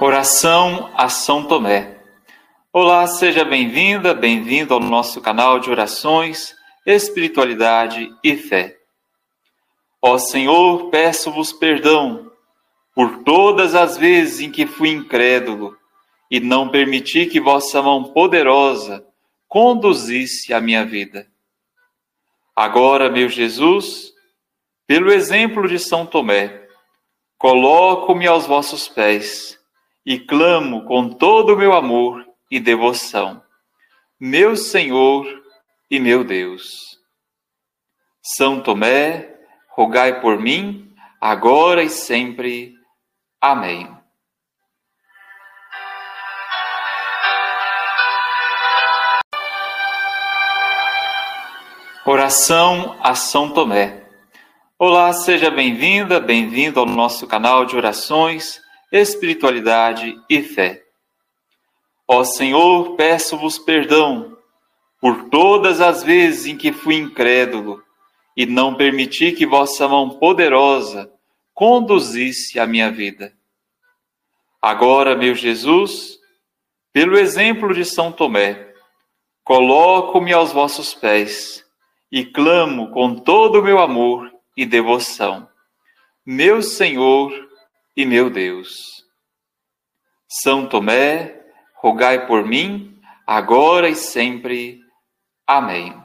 Oração a São Tomé. Olá, seja bem-vinda, bem-vindo ao nosso canal de orações, espiritualidade e fé. Ó Senhor, peço-vos perdão por todas as vezes em que fui incrédulo e não permiti que vossa mão poderosa conduzisse a minha vida. Agora, meu Jesus, pelo exemplo de São Tomé, coloco-me aos vossos pés e clamo com todo o meu amor e devoção, meu Senhor e meu Deus. São Tomé, rogai por mim, agora e sempre. Amém. Oração a São Tomé. Olá, seja bem-vinda, bem-vindo ao nosso canal de orações espiritualidade e fé. Ó Senhor, peço-vos perdão por todas as vezes em que fui incrédulo e não permiti que vossa mão poderosa conduzisse a minha vida. Agora, meu Jesus, pelo exemplo de São Tomé, coloco-me aos vossos pés e clamo com todo o meu amor e devoção. Meu Senhor e meu Deus. São Tomé, rogai por mim, agora e sempre. Amém.